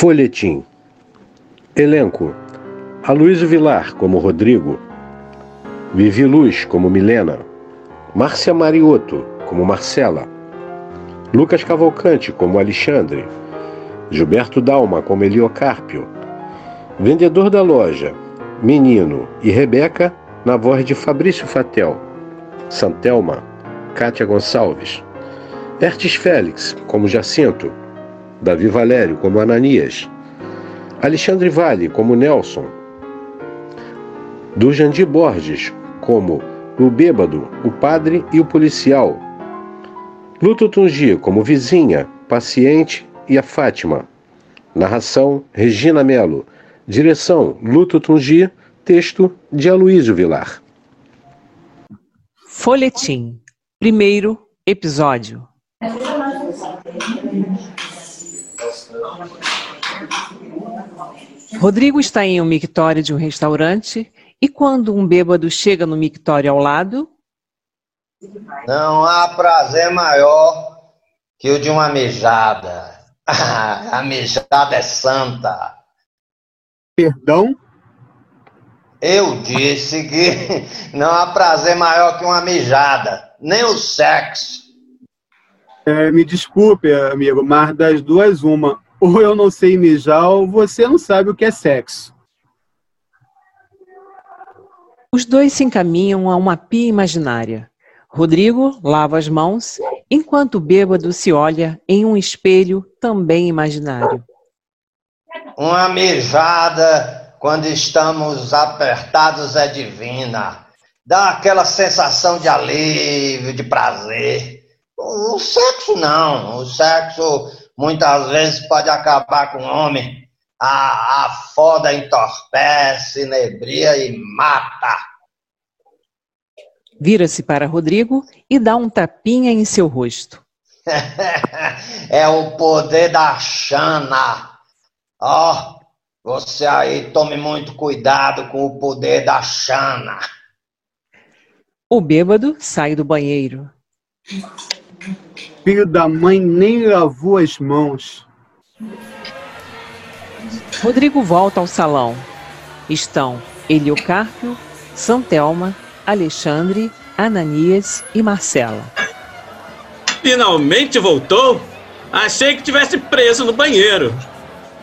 Folhetim. Elenco: Aloysio Vilar como Rodrigo, Vivi Luz como Milena, Márcia Mariotto como Marcela, Lucas Cavalcante como Alexandre, Gilberto Dalma como Eliocárpio, Vendedor da Loja, Menino e Rebeca na voz de Fabrício Fatel, Santelma, Kátia Gonçalves, Ertes Félix como Jacinto, Davi Valério como Ananias, Alexandre Vale como Nelson, Durjandi Borges como o Bêbado, o Padre e o Policial, Luto Tungi como Vizinha, Paciente e a Fátima. Narração Regina Melo. Direção Luto Tungi. Texto de Aloísio Vilar. Folhetim. Primeiro episódio. Rodrigo está em um mictório de um restaurante e quando um bêbado chega no mictório ao lado. Não há prazer maior que o de uma mijada. A mijada é santa. Perdão? Eu disse que não há prazer maior que uma mijada, nem o sexo. É, me desculpe, amigo, mas das duas, uma. Ou eu não sei mijar, ou você não sabe o que é sexo. Os dois se encaminham a uma pia imaginária. Rodrigo lava as mãos, enquanto o bêbado se olha em um espelho também imaginário. Uma mijada quando estamos apertados é divina. Dá aquela sensação de alívio, de prazer. O sexo não. O sexo muitas vezes pode acabar com o homem. A, a foda entorpece, inebria e mata. Vira-se para Rodrigo e dá um tapinha em seu rosto. é o poder da Xana. Ó, oh, você aí tome muito cuidado com o poder da Xana. O bêbado sai do banheiro. Filho da mãe nem lavou as mãos. Rodrigo volta ao salão. Estão Eliocárpio, Santelma, Alexandre, Ananias e Marcela. Finalmente voltou? Achei que tivesse preso no banheiro.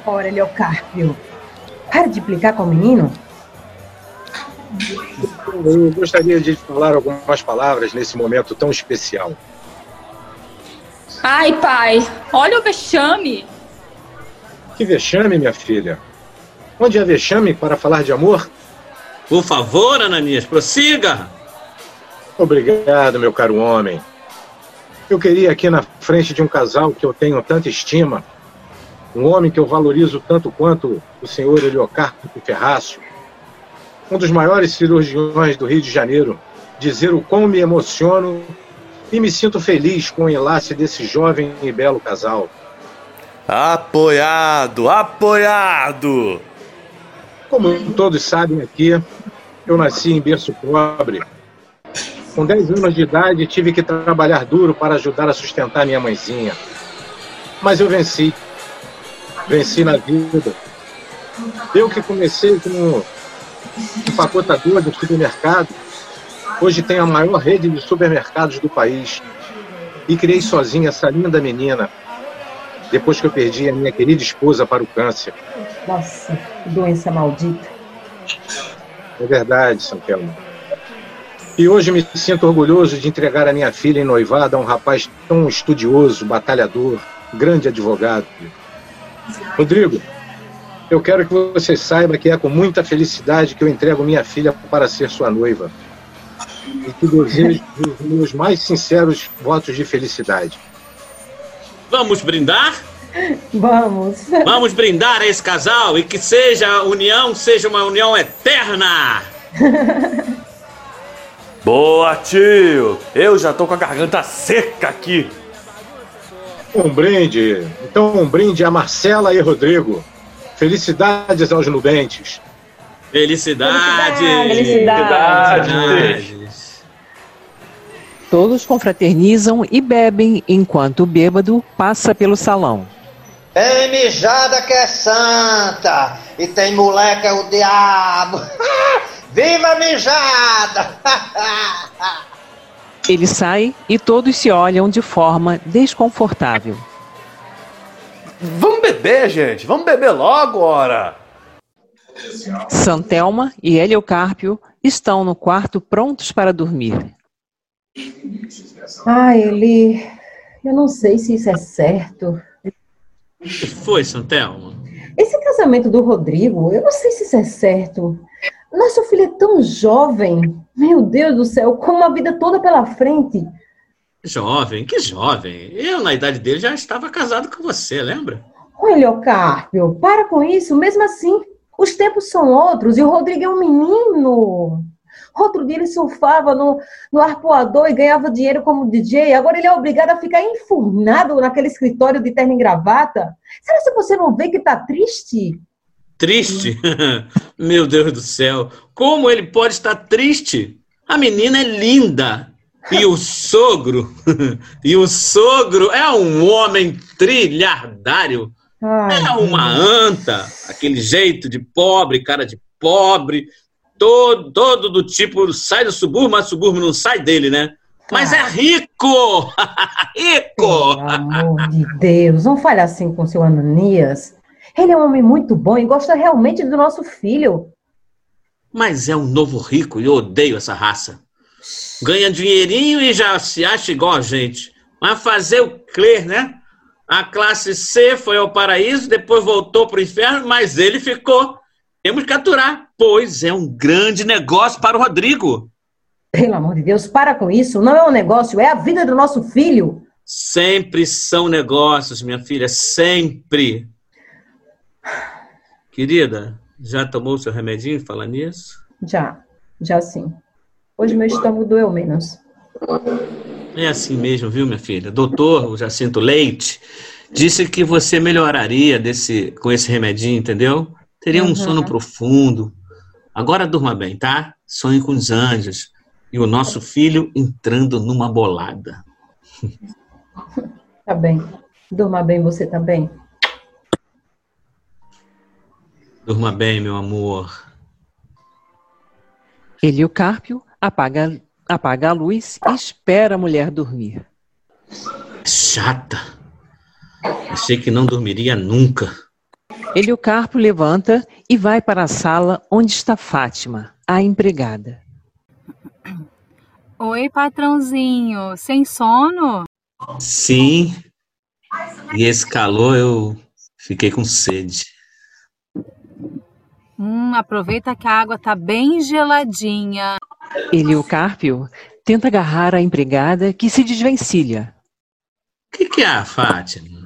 Ora, Leocárpio, para de implicar com o menino. Eu gostaria de falar algumas palavras nesse momento tão especial. Ai, pai, olha o vexame. Que vexame, minha filha? Onde há vexame para falar de amor? Por favor, Ananias, prossiga. Obrigado, meu caro homem. Eu queria aqui na frente de um casal que eu tenho tanta estima, um homem que eu valorizo tanto quanto o senhor Heliocarpo Ferrácio, um dos maiores cirurgiões do Rio de Janeiro, dizer o quão me emociono e me sinto feliz com o enlace desse jovem e belo casal. Apoiado, apoiado! Como todos sabem aqui, eu nasci em berço pobre. Com 10 anos de idade, tive que trabalhar duro para ajudar a sustentar minha mãezinha. Mas eu venci. Venci na vida. Eu que comecei como empacotador de supermercado, hoje tenho a maior rede de supermercados do país. E criei sozinha essa linda menina, depois que eu perdi a minha querida esposa para o câncer. Nossa, que doença maldita. É verdade, Santelmo. E hoje me sinto orgulhoso de entregar a minha filha em noivado a um rapaz tão estudioso, batalhador, grande advogado. Rodrigo, eu quero que você saiba que é com muita felicidade que eu entrego minha filha para ser sua noiva. E que desejo os meus mais sinceros votos de felicidade. Vamos brindar? Vamos. Vamos brindar a esse casal e que seja a união, seja uma união eterna. Boa, tio! Eu já tô com a garganta seca aqui. Um brinde. Então, um brinde a Marcela e Rodrigo. Felicidades aos nubentes. Felicidades! Felicidades! Felicidades! Todos confraternizam e bebem enquanto o bêbado passa pelo salão. Tem mijada que é santa e tem moleque é o diabo. Viva a mijada! Ele sai e todos se olham de forma desconfortável. Vamos beber, gente. Vamos beber logo, ora. Santelma e Heliocárpio estão no quarto prontos para dormir. Ah, Eli, eu não sei se isso é certo. O que foi, Santelma? Esse casamento do Rodrigo, eu não sei se isso é certo. Nosso filho é tão jovem. Meu Deus do céu, com uma vida toda pela frente. Jovem? Que jovem? Eu, na idade dele, já estava casado com você, lembra? Ô, Heliocárpio, para com isso. Mesmo assim, os tempos são outros e o Rodrigo é um menino. Outro dia ele surfava no, no arpoador e ganhava dinheiro como DJ. Agora ele é obrigado a ficar enfurnado naquele escritório de terno e gravata. Será que você não vê que tá triste? Triste? Meu Deus do céu. Como ele pode estar triste? A menina é linda. E o sogro? e o sogro é um homem trilhardário. Ai, É uma anta, aquele jeito de pobre, cara de pobre, todo, todo do tipo, sai do subúrbio, mas o subúrbio não sai dele, né? Mas é rico! rico! Pelo amor de Deus, não fale assim com seu Ananias. Ele é um homem muito bom e gosta realmente do nosso filho. Mas é um novo rico e eu odeio essa raça. Ganha dinheirinho e já se acha igual a gente. Mas fazer o quê, né? A classe C foi ao paraíso, depois voltou para o inferno, mas ele ficou. Temos que aturar, pois é um grande negócio para o Rodrigo. Pelo amor de Deus, para com isso. Não é um negócio, é a vida do nosso filho. Sempre são negócios, minha filha, sempre. Querida, já tomou seu remedinho falar nisso? Já, já sim. Hoje meu estômago doeu menos. É assim mesmo, viu, minha filha? Doutor Jacinto Leite disse que você melhoraria desse, com esse remedinho, entendeu? Teria um Uhum. sono profundo. Agora durma bem, tá? Sonhe com os anjos. E o nosso filho entrando numa bolada. Tá bem. Durma bem você também. Durma bem, meu amor. Heliocárpio apaga, apaga a luz e espera a mulher dormir. Chata. Achei que não dormiria nunca. Heliocárpio levanta e vai para a sala onde está Fátima, a empregada. Oi, patrãozinho. Sem sono? Sim. E esse calor eu fiquei com sede. Hum, aproveita que a água tá bem geladinha. Heliocárpio tenta agarrar a empregada que se desvencilha. O que, que é, Fátima?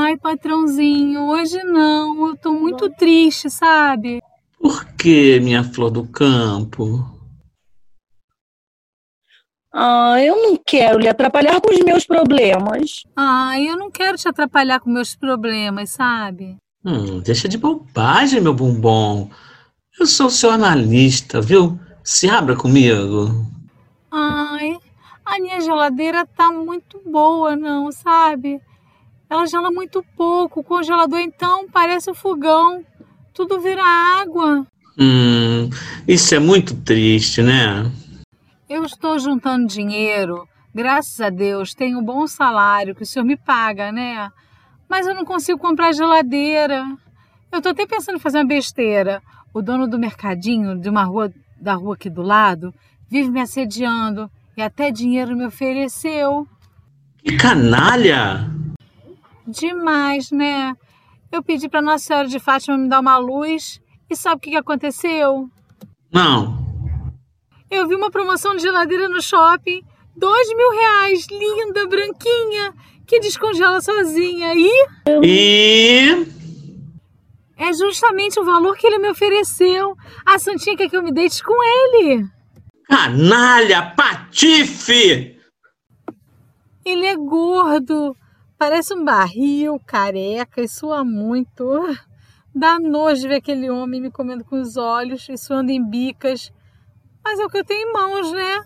Ai, patrãozinho, hoje não. Eu tô muito triste, sabe? Por que, minha flor do campo? Ah, eu não quero lhe atrapalhar com os meus problemas. Ai, eu não quero te atrapalhar com meus problemas, sabe? Hum, deixa de bobagem, meu bombom. Eu sou seu analista, viu? Se abra comigo. Ai, a minha geladeira tá muito boa, não, sabe? Ela gela muito pouco. O congelador, então, parece um fogão. Tudo vira água. Hum, isso é muito triste, né? Eu estou juntando dinheiro. Graças a Deus, tenho um bom salário que o senhor me paga, né? Mas eu não consigo comprar geladeira. Eu tô até pensando em fazer uma besteira. O dono do mercadinho de uma rua da rua aqui do lado vive me assediando e até dinheiro me ofereceu. Que canalha! Demais, né? Eu pedi para Nossa Senhora de Fátima me dar uma luz e sabe o que que aconteceu? Não. Eu vi uma promoção de geladeira no shopping, dois mil reais, linda, branquinha, que descongela sozinha. E E. é justamente o valor que ele me ofereceu. A Santinha quer que eu me deite com ele. Canalha! Patife! Ele é gordo, parece um barril, careca e sua muito. Dá nojo ver aquele homem me comendo com os olhos e suando em bicas. Mas é o que eu tenho em mãos, né?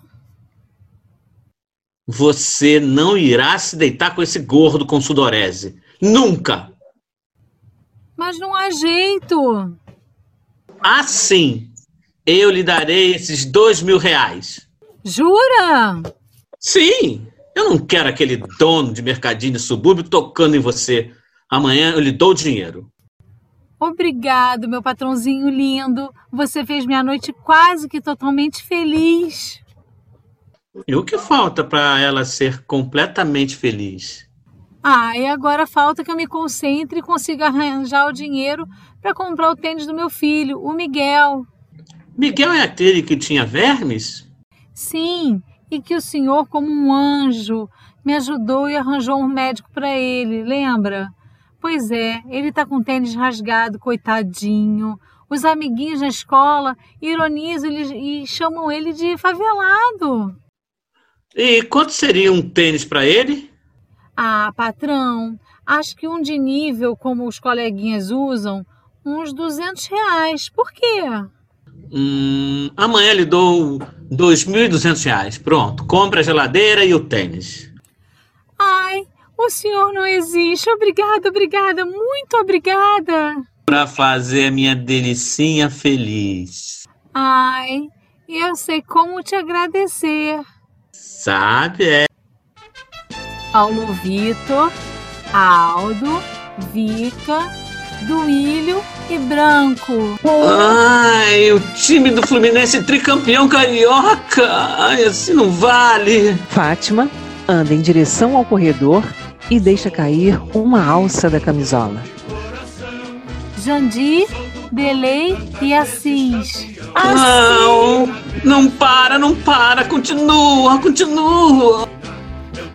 Você não irá se deitar com esse gordo com sudorese. Nunca! Mas não há jeito. Assim, eu lhe darei esses dois mil reais. Jura? Sim! Eu não quero aquele dono de mercadinho de subúrbio tocando em você. Amanhã eu lhe dou o dinheiro. Obrigado, meu patrãozinho lindo. Você fez minha noite quase que totalmente feliz. E o que falta para ela ser completamente feliz? Ah, e agora falta que eu me concentre e consiga arranjar o dinheiro para comprar o tênis do meu filho, o Miguel. Miguel é aquele que tinha vermes? Sim, e que o senhor, como um anjo, me ajudou e arranjou um médico para ele, lembra? Pois é, ele está com o tênis rasgado, coitadinho. Os amiguinhos na escola ironizam e chamam ele de favelado. E quanto seria um tênis para ele? Ah, patrão, acho que um de nível, como os coleguinhas usam, uns 200 reais. Por quê? Hum, amanhã lhe dou 2.200 reais. Pronto, compra a geladeira e o tênis. Ai, o senhor não existe. Obrigada, obrigada, muito obrigada. Para fazer a minha delicinha feliz. Ai, eu sei como te agradecer. Sabe, é. Paulo Vitor, Aldo, Vica, Duílio e Branco. Ai, o time do Fluminense tricampeão carioca. Ai, assim não vale. Fátima anda em direção ao corredor e deixa cair uma alça da camisola. Jandir, Delei e Assis. Não, não para, não para, continua, continua.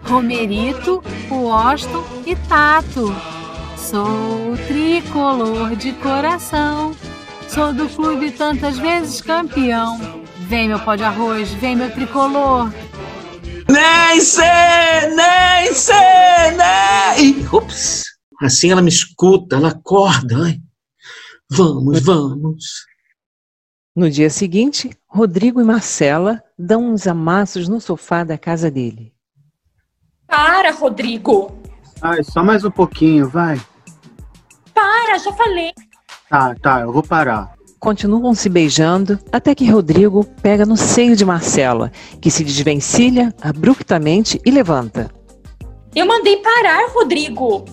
Romerito, Washington e Tato. Sou tricolor de coração. Sou do clube tantas vezes campeão. Vem meu pó de arroz, vem meu tricolor. Nem sei, nem sei, nem. Ups, assim ela me escuta, ela acorda. Ai. Vamos, vamos. No dia seguinte, Rodrigo e Marcela dão uns amassos no sofá da casa dele. Para, Rodrigo! Ai, só mais um pouquinho, vai. Para, já falei. Tá, tá, eu vou parar. Continuam se beijando até que Rodrigo pega no seio de Marcela, que se desvencilha abruptamente e levanta. Eu mandei parar, Rodrigo.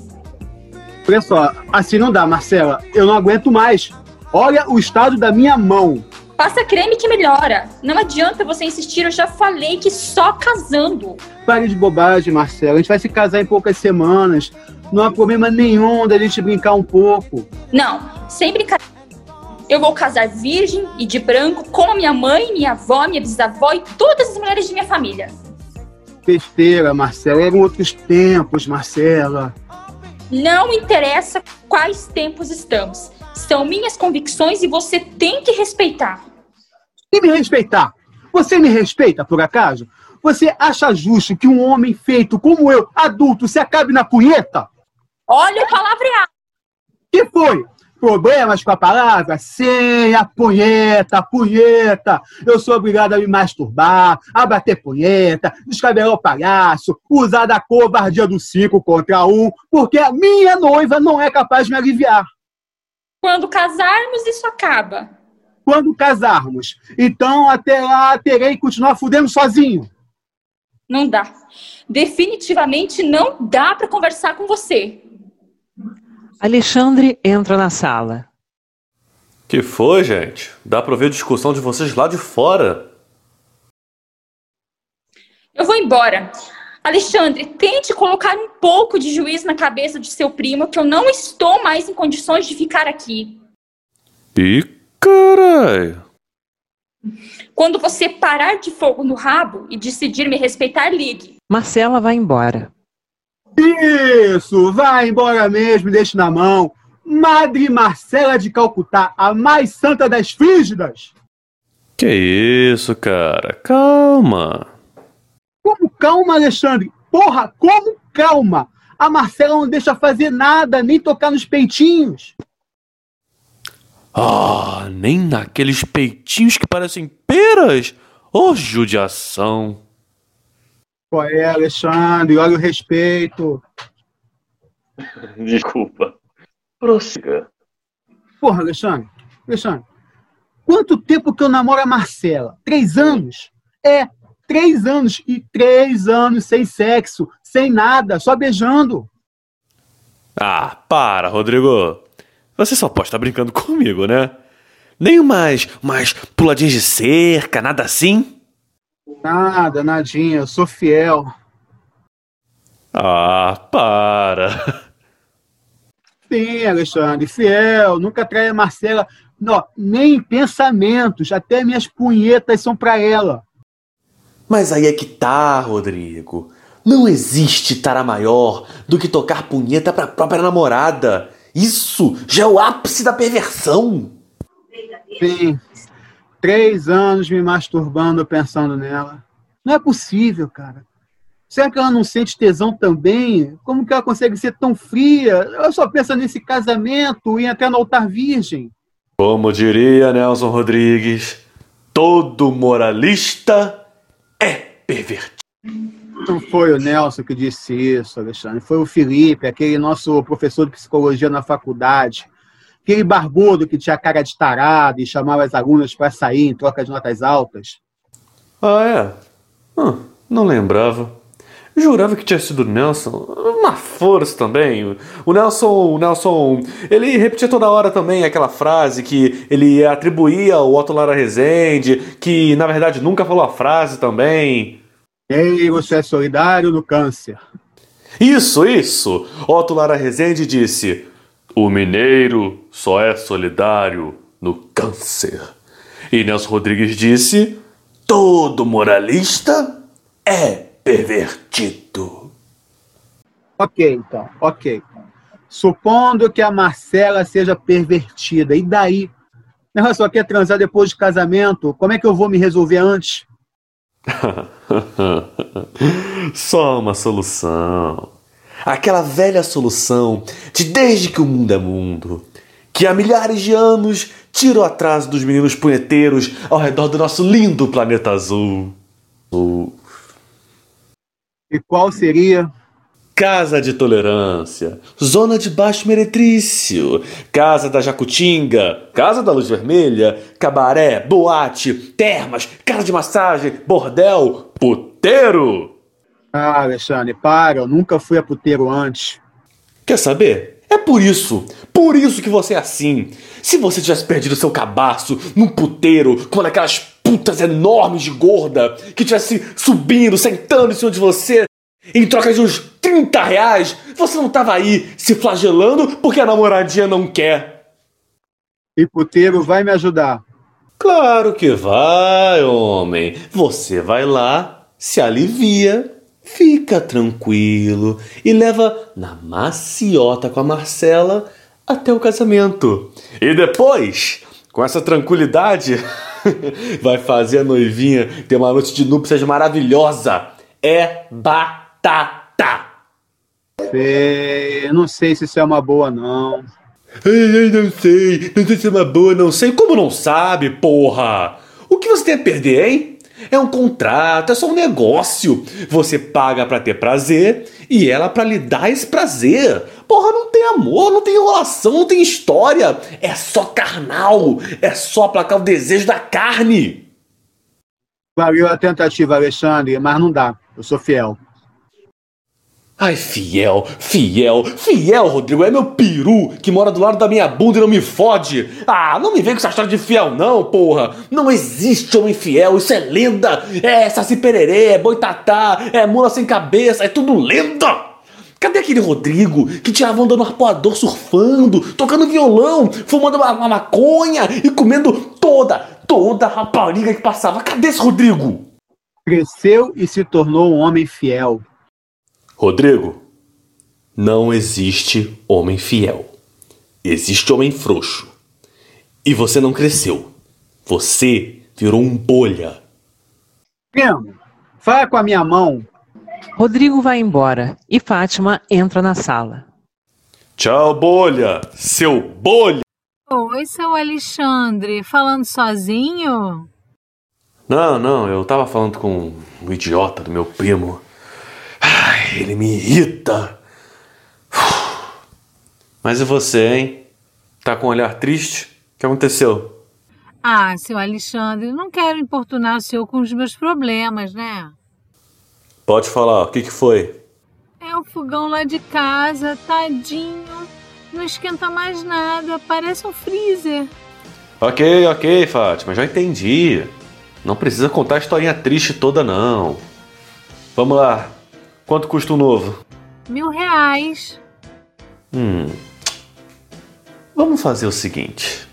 Olha só, assim não dá, Marcela. Eu não aguento mais. Olha o estado da minha mão. Passa creme que melhora. Não adianta você insistir, eu já falei que só casando. Pare de bobagem, Marcela. A gente vai se casar em poucas semanas. Não há problema nenhum da gente brincar um pouco. Não, sem brincadeira. Eu vou casar virgem e de branco com a minha mãe, minha avó, minha bisavó e todas as mulheres de minha família. Besteira, Marcela. Eram outros tempos, Marcela. Não interessa quais tempos estamos. São minhas convicções e você tem que respeitar. E me respeitar? Você me respeita, por acaso? Você acha justo que um homem feito como eu, adulto, se acabe na punheta? Olha o palavreado. Que foi? Problemas com a palavra? Sim, a punheta, a punheta. Eu sou obrigado a me masturbar, a bater punheta, descabelar o palhaço, usar da covardia do cinco contra um, porque a minha noiva não é capaz de me aliviar. Quando casarmos, isso acaba. Quando casarmos. Então, até lá, terei que continuar fudendo sozinho. Não dá. Definitivamente não dá para conversar com você. Alexandre entra na sala. Que foi, gente? Dá pra ver a discussão de vocês lá de fora. Eu vou embora. Alexandre, tente colocar um pouco de juízo na cabeça de seu primo, que eu não estou mais em condições de ficar aqui. Ih, caralho. Quando você parar de fogo no rabo e decidir me respeitar, ligue. Marcela vai embora. Isso, vai embora mesmo, deixe na mão. Madre Marcela de Calcutá, a mais santa das frígidas. Que isso, cara? Calma. Como calma, Alexandre? Porra, como calma? A Marcela não deixa fazer nada, nem tocar nos peitinhos. Ah, nem naqueles peitinhos que parecem peras? Ô, oh, judiação. Qual é, Alexandre? Olha o respeito. Desculpa. Prossiga. Porra, Alexandre. Alexandre, quanto tempo que eu namoro a Marcela? Três anos? É, três anos. E três anos sem sexo, sem nada, só beijando. Ah, para, Rodrigo. Você só pode estar brincando comigo, né? Nem mais, mais puladinhas de cerca, nada assim? Nada, nadinha, eu sou fiel. Ah, para. Sim, Alexandre, fiel, nunca trai a Marcela, não, nem em pensamentos, até minhas punhetas são para ela. Mas aí é que tá, Rodrigo. Não existe tara maior do que tocar punheta pra própria namorada. Isso já é o ápice da perversão. Sim, três anos me masturbando pensando nela. Não é possível, cara. Será que ela não sente tesão também? Como que ela consegue ser tão fria? Ela só pensa nesse casamento e entrar no altar virgem. Como diria Nelson Rodrigues, todo moralista é pervertido. Não foi o Nelson que disse isso, Alexandre. Foi o Felipe, aquele nosso professor de psicologia na faculdade. Aquele barbudo que tinha cara de tarado e chamava as alunas para sair em troca de notas altas. Ah, é? Hum, não lembrava. Jurava que tinha sido o Nelson. Uma força também. O Nelson, o Nelson, ele repetia toda hora também aquela frase que ele atribuía ao Otto Lara Rezende, que na verdade nunca falou a frase também. Ei, você é solidário no câncer. Isso, isso. Otto Lara Rezende disse: "O mineiro só é solidário no câncer". E Nelson Rodrigues disse: "Todo moralista é pervertido. Ok, então, ok. Supondo que a Marcela seja pervertida, e daí? Ela só quer transar depois de casamento, como é que eu vou me resolver antes? Só uma solução. Aquela velha solução de desde que o mundo é mundo, que há milhares de anos tira o atraso dos meninos punheteiros ao redor do nosso lindo planeta azul. E qual seria? Casa de Tolerância, Zona de Baixo Meretrício, Casa da Jacutinga, Casa da Luz Vermelha, Cabaré, Boate, Termas, Casa de Massagem, Bordel, Puteiro. Ah, Alexandre, para, eu nunca fui a puteiro antes. Quer saber? É por isso, por isso que você é assim. Se você tivesse perdido seu cabaço num puteiro com aquelas putas enormes de gorda que tivesse subindo, sentando em cima de você em troca de uns 30 reais, você não tava aí se flagelando porque a namoradinha não quer. E puteiro vai me ajudar. Claro que vai, homem. Você vai lá, se alivia, fica tranquilo e leva na maciota com a Marcela até o casamento. E depois, com essa tranquilidade, vai fazer a noivinha ter uma noite de núpcias maravilhosa. É batata. Sei, não sei se isso é uma boa, não. Ai, ai, não sei, não sei se é uma boa, não sei. Como não sabe, porra? O que você tem a perder, hein? É um contrato, é só um negócio. Você paga para ter prazer e ela para lhe dar esse prazer. Porra, não tem amor, não tem enrolação, não tem história. É só carnal, é só aplacar o desejo da carne. Valeu a tentativa, Alexandre, mas não dá. Eu sou fiel. Ai, fiel, fiel, fiel, Rodrigo, é meu peru que mora do lado da minha bunda e não me fode. Ah, não me vem com essa história de fiel, não, porra. Não existe homem fiel, isso é lenda. É saci pererê, é boitatá, é mula sem cabeça, é tudo lenda. Cadê aquele Rodrigo que tirava onda no arpoador surfando, tocando violão, fumando uma, uma maconha e comendo toda, toda a rapariga que passava? Cadê esse Rodrigo? Cresceu e se tornou um homem fiel. Rodrigo, não existe homem fiel. Existe homem frouxo. E você não cresceu. Você virou um bolha. Primo, fala com a minha mão. Rodrigo vai embora e Fátima entra na sala. Tchau, bolha! Seu bolha! Oi, seu Alexandre, falando sozinho? Não, não, eu tava falando com o idiota do meu primo. Ai, ele me irrita. Mas e você, hein? Tá com um olhar triste? O que aconteceu? Ah, seu Alexandre, não quero importunar o senhor com os meus problemas, né? Pode falar, o que, que foi? É o fogão lá de casa, tadinho. Não esquenta mais nada, parece um freezer. Ok, ok, Fátima, já entendi. Não precisa contar a historinha triste toda, não. Vamos lá. Quanto custa o novo? Mil reais. Hum. Vamos fazer o seguinte.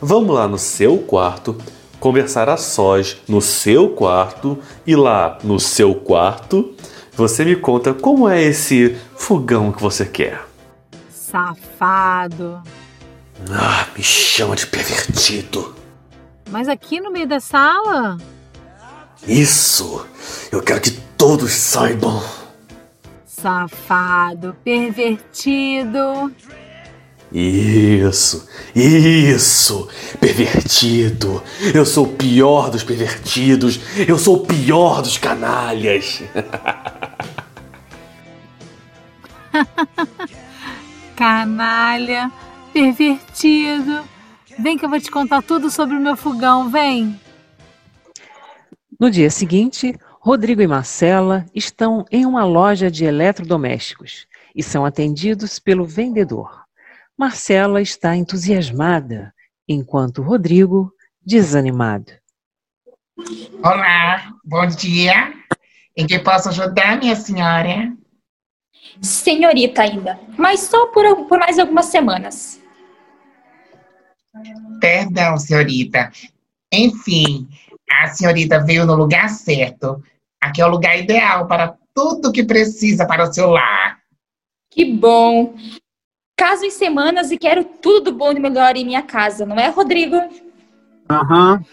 Vamos lá no seu quarto, conversar a sós no seu quarto e lá no seu quarto você me conta como é esse fogão que você quer. Safado. Ah, me chama de pervertido. Mas aqui no meio da sala? Isso! Eu quero que todos saibam. Safado, pervertido. Isso, isso, pervertido. Eu sou o pior dos pervertidos. Eu sou o pior dos canalhas. Canalha, pervertido. Vem que eu vou te contar tudo sobre o meu fogão, vem. No dia seguinte, Rodrigo e Marcela estão em uma loja de eletrodomésticos e são atendidos pelo vendedor. Marcela está entusiasmada, enquanto Rodrigo desanimado. Olá, bom dia. Em que posso ajudar, minha senhora? Senhorita ainda, mas só por, por mais algumas semanas. Perdão, senhorita. Enfim, a senhorita veio no lugar certo. Aqui é o lugar ideal para tudo que precisa para o seu lar. Que bom. Caso em semanas e quero tudo do bom e melhor em minha casa, não é, Rodrigo? Aham. Uhum.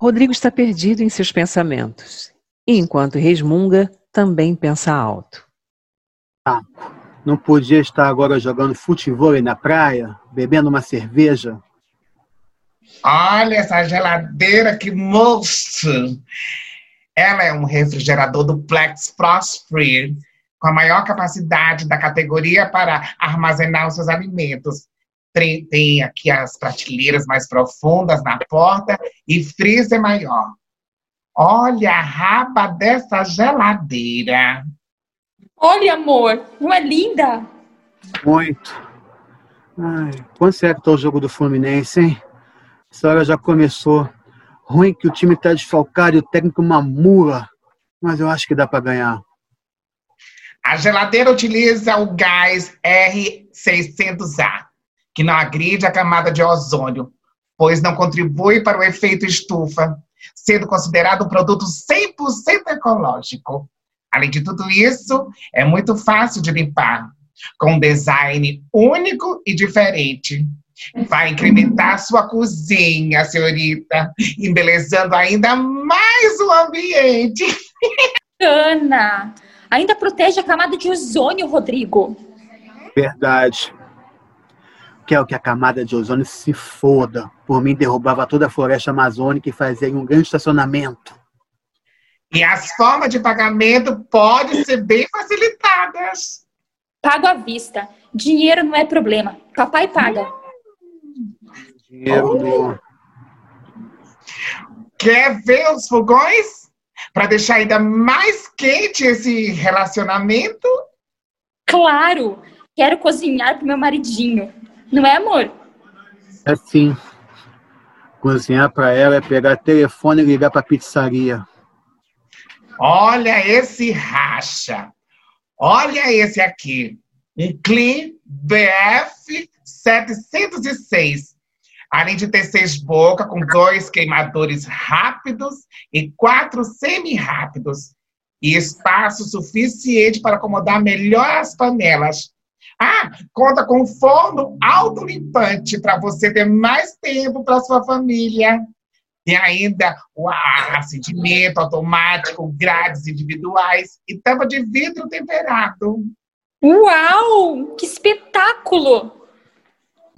Rodrigo está perdido em seus pensamentos. E enquanto resmunga, também pensa alto. Ah, não podia estar agora jogando futebol na praia, bebendo uma cerveja? Olha essa geladeira, que monstro! Ela é um refrigerador duplex Prosper, com a maior capacidade da categoria para armazenar os seus alimentos. Tem, aqui as prateleiras mais profundas na porta e freezer maior. Olha a raba dessa geladeira. Olha, amor, não é linda? Muito. Ai, quando será que tá o jogo do Fluminense, hein? Essa hora já começou. Ruim que o time tá desfalcado e o técnico uma mula. Mas eu acho que dá para ganhar. A geladeira utiliza o gás R600A, que não agride a camada de ozônio, pois não contribui para o efeito estufa, sendo considerado um produto 100% ecológico. Além de tudo isso, é muito fácil de limpar, com um design único e diferente. Vai incrementar sua cozinha, senhorita, embelezando ainda mais o ambiente. Ana, ainda protege a camada de ozônio, Rodrigo. Verdade. Quero que a camada de ozônio se foda. Por mim, derrubava toda a floresta amazônica e fazia um grande estacionamento. E as formas de pagamento podem ser bem facilitadas. Pago à vista. Dinheiro não é problema. Papai paga. Dinheiro. Quer ver os fogões? Para deixar ainda mais quente esse relacionamento? Claro! Quero cozinhar pro meu maridinho. Não é, amor? É sim. Cozinhar para ela é pegar telefone e ligar para pizzaria. Olha esse racha. Olha esse aqui. Um Clean BF 706. Além de ter seis bocas com dois queimadores rápidos e quatro semi-rápidos. E espaço suficiente para acomodar melhor as panelas. Ah, conta com forno autolimpante para você ter mais tempo para sua família. Tem ainda o acendimento automático, grades individuais e tampa de vidro temperado. Uau! Que espetáculo!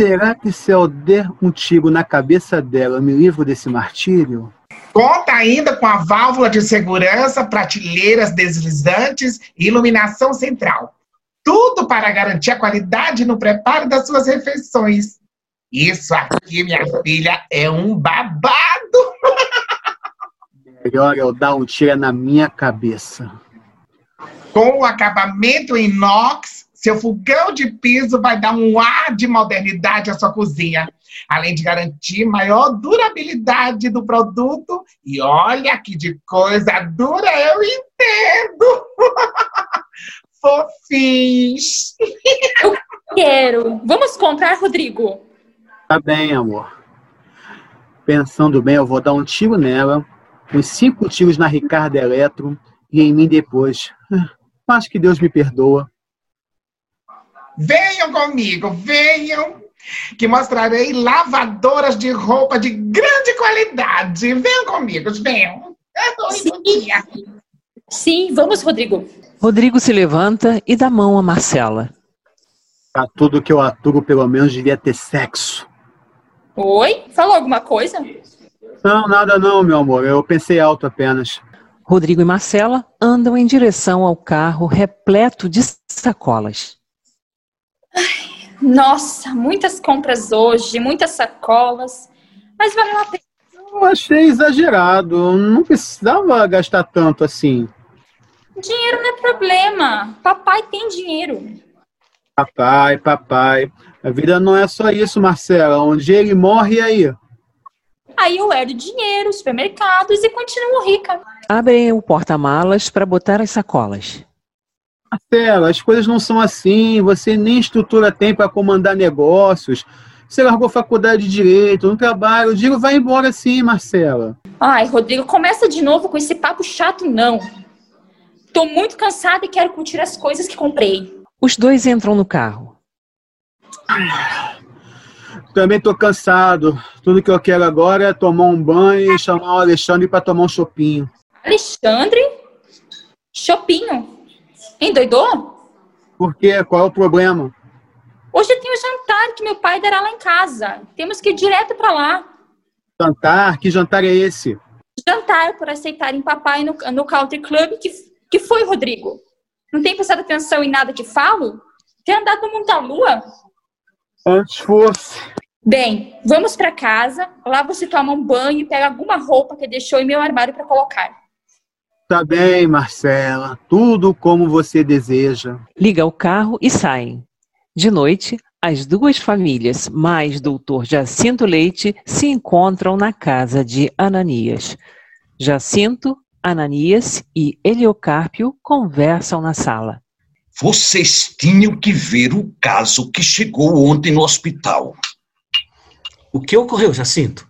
Será que se eu der um tiro na cabeça dela, eu me livro desse martírio? Conta ainda com a válvula de segurança, prateleiras deslizantes e iluminação central. tudo para garantir a qualidade no preparo das suas refeições. Isso aqui, minha filha, é um babado. Melhor eu dar um tiro na minha cabeça. Com o acabamento em inox, seu fogão de piso vai dar um ar de modernidade à sua cozinha, além de garantir maior durabilidade do produto. E olha que de coisa dura eu entendo. Fofins. Eu quero. Vamos comprar, Rodrigo. Tá bem, amor. Pensando bem, eu vou dar um tiro nela, uns cinco tiros na Ricardo Eletro e em mim depois. Acho que Deus me perdoa. Venham comigo, venham, que mostrarei lavadoras de roupa de grande qualidade. Venham comigo, venham. Sim. Sim, vamos, Rodrigo. Rodrigo se levanta e dá mão a Marcela. Pra tudo que eu aturo, pelo menos devia ter sexo. Oi? Falou alguma coisa? Não, nada não, meu amor. Eu pensei alto apenas. Rodrigo e Marcela andam em direção ao carro repleto de sacolas. Ai, nossa, muitas compras hoje, muitas sacolas. Mas valeu a pena. Eu achei exagerado. Não precisava gastar tanto assim. Dinheiro não é problema. Papai tem dinheiro. Papai, papai. A vida não é só isso, Marcela. Um dia ele morre e aí? Aí eu herdo dinheiro, supermercados e continuo rica. Abrem o porta-malas para botar as sacolas. Marcela, as coisas não são assim. Você nem estrutura tem para comandar negócios. Você largou faculdade de direito, não trabalha. O dinheiro vai embora sim, Marcela. Ai, Rodrigo, começa de novo com esse papo chato, não. Tô muito cansada e quero curtir as coisas que comprei. Os dois entram no carro. Também tô cansado. Tudo que eu quero agora é tomar um banho e chamar o Alexandre para tomar um chopinho. Alexandre? Chopinho? Endoidou? Por quê? Qual é o problema? Hoje tem o jantar que meu pai dará lá em casa. Temos que ir direto para lá. Jantar? Que jantar é esse? Jantar por aceitarem papai no, no Country Club. Que, que foi, Rodrigo? Não tem prestado atenção em nada que falo? Tem andado no mundo da lua? Antes fosse. Bem, vamos para casa. Lá você toma um banho e pega alguma roupa que deixou em meu armário para colocar. Tá bem, Marcela. Tudo como você deseja. Liga o carro e saem. De noite, as duas famílias, mais doutor Jacinto Leite, se encontram na casa de Ananias. Jacinto, Ananias e Heliocárpio conversam na sala. Vocês tinham que ver o caso que chegou ontem no hospital. O que ocorreu, Jacinto?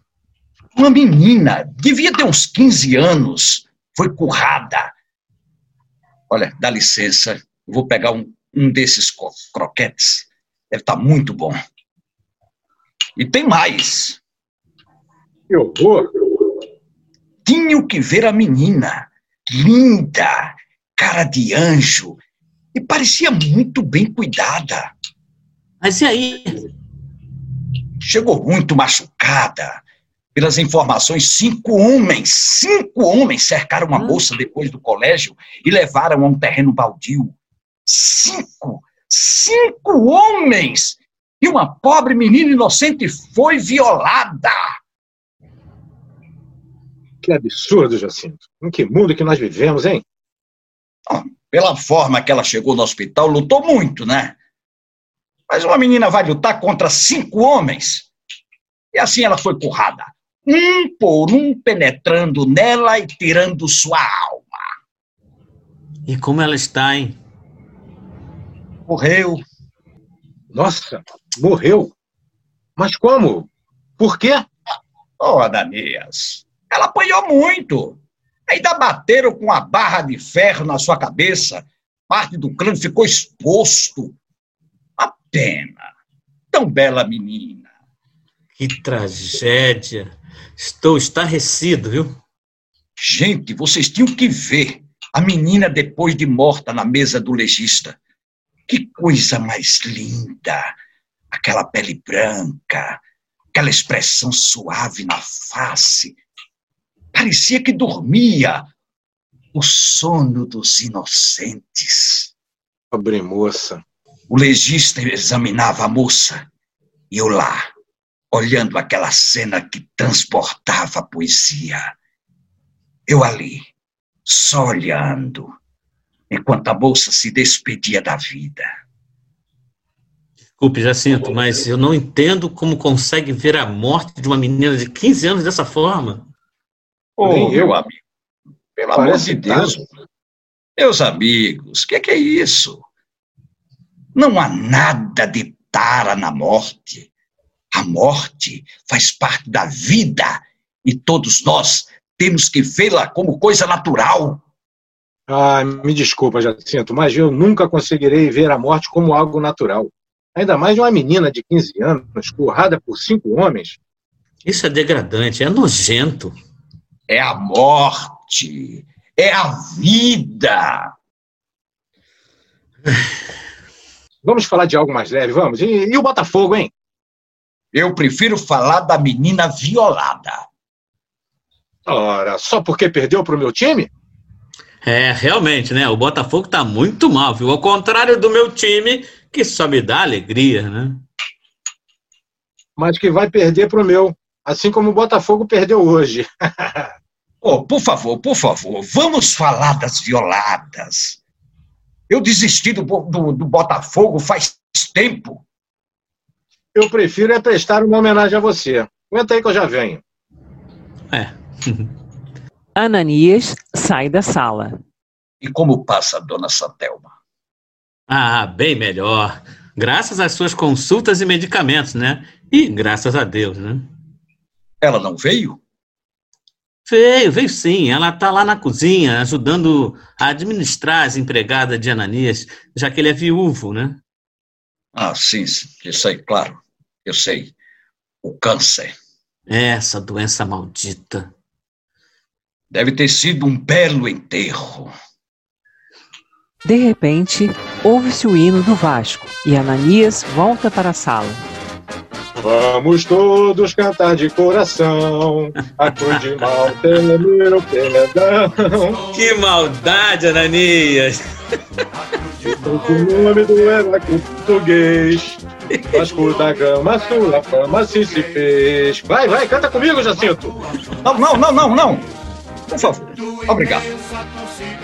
Uma menina, devia ter uns 15 anos, foi currada. Olha, dá licença, eu vou pegar um, um desses croquetes. Deve estar muito bom. E tem mais. Que horror! Tinham que ver a menina. Linda, cara de anjo. E parecia muito bem cuidada. Mas e aí? Chegou muito machucada. Pelas informações, cinco homens, cinco homens cercaram uma moça depois do colégio e levaram a um terreno baldio. Cinco! Cinco homens! E uma pobre menina inocente foi violada. Que absurdo, Jacinto. Em que mundo que nós vivemos, hein? Pela forma que ela chegou no hospital, lutou muito, né? Mas uma menina vai lutar contra cinco homens. E assim ela foi currada. Um por um, penetrando nela e tirando sua alma. E como ela está, hein? Morreu. Nossa, morreu? Mas como? Por quê? Oh, Adanias, ela apanhou muito. Ainda bateram com a barra de ferro na sua cabeça. Parte do crânio ficou exposto. A pena. Tão bela menina. Que tragédia. Estou estarrecido, viu? Gente, vocês tinham que ver a menina depois de morta na mesa do legista. Que coisa mais linda! Aquela pele branca, aquela expressão suave na face. Parecia que dormia o sono dos inocentes. Pobre moça. O legista examinava a moça e eu lá, olhando aquela cena que transportava a poesia. Eu ali, só olhando, enquanto a moça se despedia da vida. Desculpe, Jacinto, mas eu não entendo como consegue ver a morte de uma menina de 15 anos dessa forma. Nem eu, amigo. Pelo amor de Deus. tarde. Meus amigos, o que, que é isso? Não há nada de tara na morte. A morte faz parte da vida e todos nós temos que vê-la como coisa natural. Ah, me desculpa, Jacinto, mas eu nunca conseguirei ver a morte como algo natural. Ainda mais de uma menina de 15 anos, currada por cinco homens. Isso é degradante, é nojento. É a morte, é a vida. Vamos falar de algo mais leve, vamos. E, e o Botafogo, hein? Eu prefiro falar da menina violada. Ora, só porque perdeu pro meu time? É, realmente, né? O Botafogo tá muito mal, viu? Ao contrário do meu time, que só me dá alegria, né? Mas que vai perder pro meu. Assim como o Botafogo perdeu hoje. Oh, por favor, por favor, vamos falar das violadas. Eu desisti do, do, do Botafogo faz tempo. Eu prefiro é prestar uma homenagem a você. Aguenta aí que eu já venho. É. Ananias sai da sala. E como passa a dona Santelma? Ah, bem melhor. Graças às suas consultas e medicamentos, né? E graças a Deus, né? Ela não veio? Veio, veio sim. Ela tá lá na cozinha, ajudando a administrar as empregadas de Ananias, já que ele é viúvo, né? Ah, sim, eu sei, claro. Eu sei. O câncer. Essa doença maldita. Deve ter sido um belo enterro. De repente, ouve-se o hino do Vasco e Ananias volta para a sala. Vamos todos cantar de coração. A cruz de mal tem meu perdão. Que maldade, Ananias! O nome do herói português. Vasco da Gama, sua fama assim se fez. Vai, vai, canta comigo, Jacinto. Não, não, não, não, não. Por favor. Obrigado.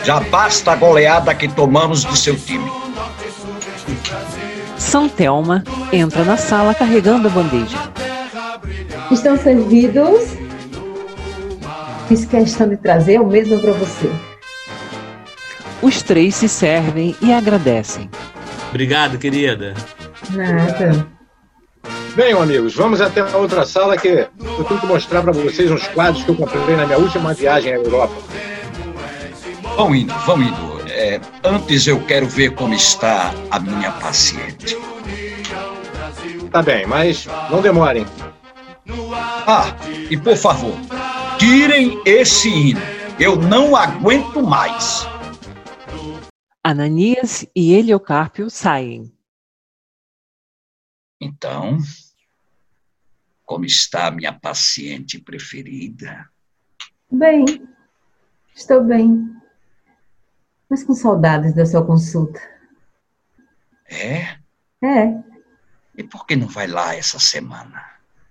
Já basta a goleada que tomamos do seu time. São Telma entra na sala carregando a bandeja. Estão servidos? Fiz questão de trazer o mesmo para você. Os três se servem e agradecem. Obrigado, querida. Nada. Venham, amigos, vamos até a outra sala que eu tenho que mostrar para vocês uns quadros que eu comprei na minha última viagem à Europa. Vão indo, vão indo. É, antes eu quero ver como está a minha paciente. Tá bem, mas não demorem. Ah, e por favor, tirem esse hino. Eu não aguento mais. Ananias e Heliocárpio saem. Então, como está a minha paciente preferida? Bem, estou bem. Mas com saudades da sua consulta. É? É. E por que não vai lá essa semana?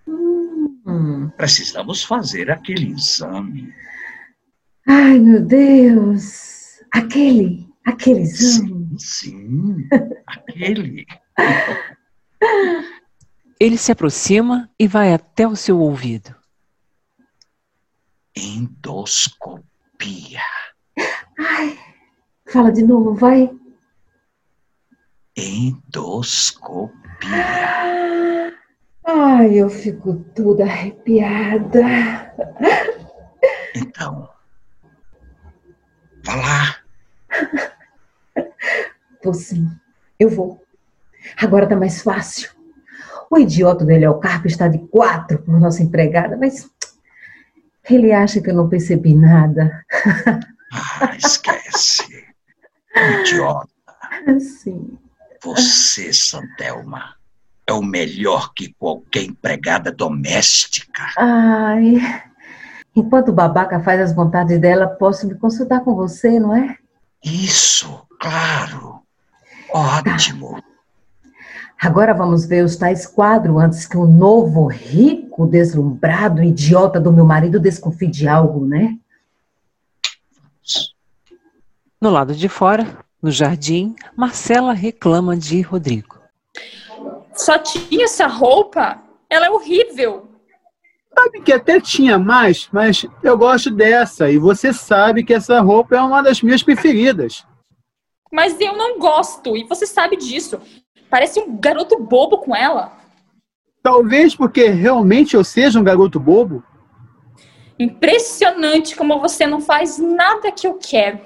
Hum. Precisamos fazer aquele exame. Ai, meu Deus. Aquele, aquele exame. Sim, aquele. Ele se aproxima e vai até o seu ouvido. Endoscopia. Ai, fala de novo, vai. Endoscopia. Ai, eu fico toda arrepiada. Então, vá lá. Vou sim, eu vou. Agora tá mais fácil. O idiota do Heliocarpo está de quatro por nossa empregada, mas ele acha que eu não percebi nada. Ah, esquece. Idiota. Sim. Você, Santelma, é o melhor que qualquer empregada doméstica. Ai, enquanto o babaca faz as vontades dela, posso me consultar com você, não é? Isso, claro. Ótimo. Agora vamos ver os tais quadros antes que o novo, rico, deslumbrado, idiota do meu marido desconfie de algo, né? No lado de fora, no jardim, Marcela reclama de Rodrigo. Só tinha essa roupa? Ela é horrível. Sabe que até tinha mais, mas eu gosto dessa. E você sabe que essa roupa é uma das minhas preferidas. Mas eu não gosto, e você sabe disso. Parece um garoto bobo com ela. Talvez porque realmente eu seja um garoto bobo. Impressionante como você não faz nada que eu quero.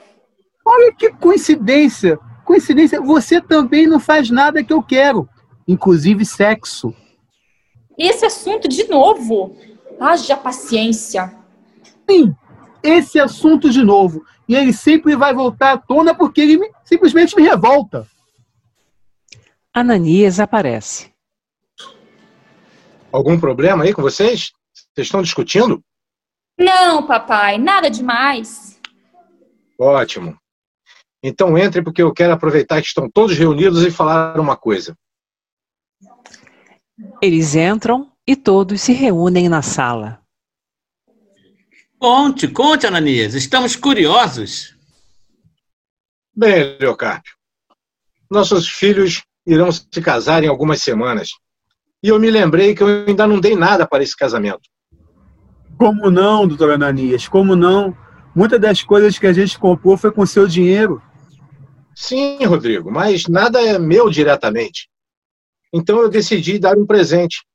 Olha que coincidência. Coincidência, você também não faz nada que eu quero, inclusive sexo. Esse assunto de novo. Haja paciência. Sim, esse assunto de novo. E ele sempre vai voltar à tona porque ele me- simplesmente me revolta. Ananias aparece. Algum problema aí com vocês? Vocês estão discutindo? Não, papai, nada demais. Ótimo. Então entre porque eu quero aproveitar que estão todos reunidos e falar uma coisa. Eles entram e todos se reúnem na sala. Conte, conte, Ananias. Estamos curiosos. Bem, Leocápio, nossos filhos irão se casar em algumas semanas. E eu me lembrei que eu ainda não dei nada para esse casamento. Como não, doutora Ananias? Como não? Muitas das coisas que a gente comprou foi com seu dinheiro. Sim, Rodrigo, mas nada é meu diretamente. Então eu decidi dar um presente.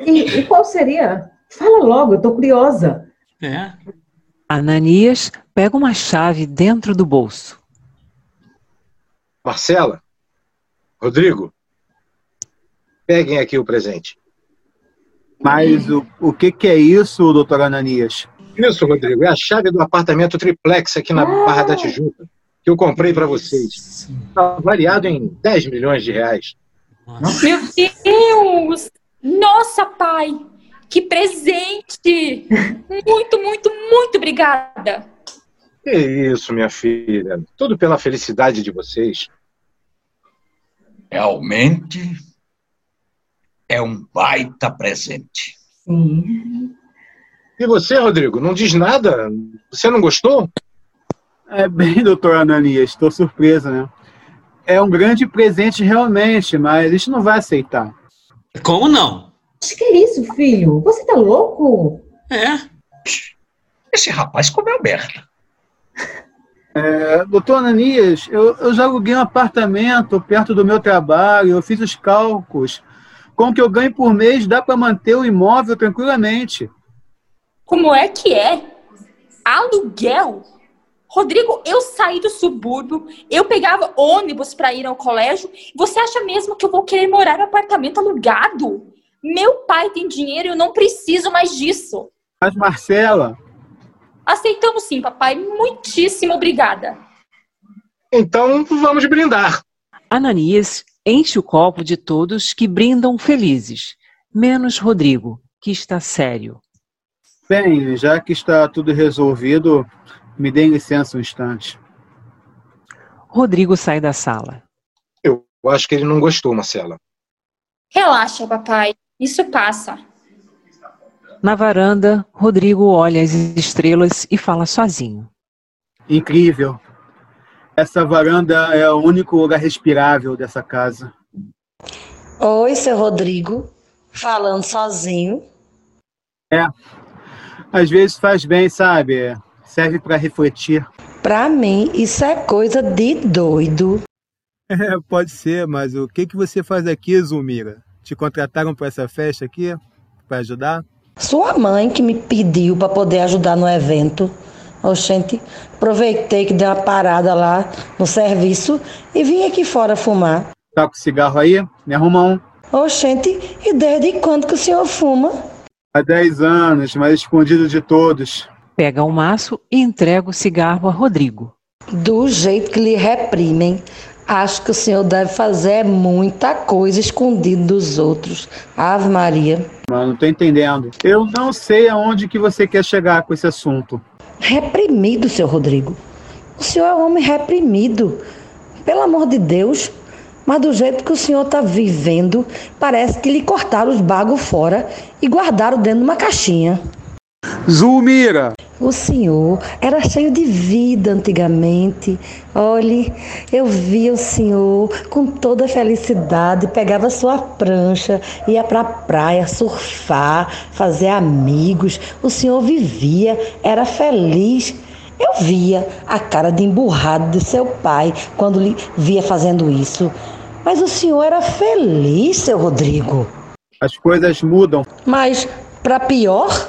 E, e qual seria? Fala logo, eu tô curiosa. É. Ananias pega uma chave dentro do bolso. Marcela, Rodrigo, peguem aqui o presente. Mas o, o que, que é isso, doutor Ananias? Isso, Rodrigo, é a chave do apartamento triplex aqui na Barra da Tijuca, que eu comprei para vocês. Está variado em 10 milhões de reais. Meu Deus! Nossa, pai! Que presente! Muito, muito, muito obrigada! Que isso, minha filha. Tudo pela felicidade de vocês. Realmente é um baita presente. Sim. E você, Rodrigo, não diz nada? Você não gostou? É bem, doutor Ananias, estou surpresa, né? É um grande presente realmente, mas a gente não vai aceitar. Como não? Acho que é isso, filho? Você tá louco? É. Esse rapaz comeu merda. É, doutor Ananias, eu, eu já aluguei um apartamento perto do meu trabalho, eu fiz os cálculos. Com o que eu ganho por mês, dá para manter o imóvel tranquilamente. Como é que é? Aluguel? Rodrigo, eu saí do subúrbio, eu pegava ônibus para ir ao colégio. Você acha mesmo que eu vou querer morar em apartamento alugado? Meu pai tem dinheiro e eu não preciso mais disso. Mas, Marcela, Aceitamos sim, papai. Muitíssimo obrigada. Então vamos brindar. Ananias enche o copo de todos que brindam felizes, menos Rodrigo, que está sério. bem, já que está tudo resolvido, me deem licença um instante. Rodrigo sai da sala. Eu acho que ele não gostou, Marcela. Relaxa, papai. Isso passa. Na varanda, Rodrigo olha as estrelas e fala sozinho. Incrível. Essa varanda é o único lugar respirável dessa casa. Oi, seu Rodrigo. Falando sozinho. É. Às vezes faz bem, sabe? Serve para refletir. Pra mim, isso é coisa de doido. É, pode ser, mas o que, que você faz aqui, Zulmira? Te contrataram para essa festa aqui? Para ajudar? Sua mãe que me pediu para poder ajudar no evento. Oxente, aproveitei que deu uma parada lá no serviço e vim aqui fora fumar. Tá com cigarro aí? Me arruma um. Oxente, e desde quando que o senhor fuma? Há 10 anos, mas escondido de todos. Pega um maço e entrega o cigarro a Rodrigo. Do jeito que lhe reprimem, acho que o senhor deve fazer muita coisa escondido dos outros. Ave Maria. Mas não tô entendendo. Eu não sei aonde que você quer chegar com esse assunto. Reprimido, seu Rodrigo. O senhor é um homem reprimido. Pelo amor de Deus, mas do jeito que o senhor está vivendo, parece que lhe cortaram os bagos fora e guardaram dentro de uma caixinha. Zulmira! O senhor era cheio de vida antigamente. Olhe, eu via o senhor com toda felicidade, pegava sua prancha, ia para a praia surfar, fazer amigos. O senhor vivia, era feliz. Eu via a cara de emburrado de seu pai quando lhe via fazendo isso. Mas o senhor era feliz, seu Rodrigo. As coisas mudam. Mas, para pior,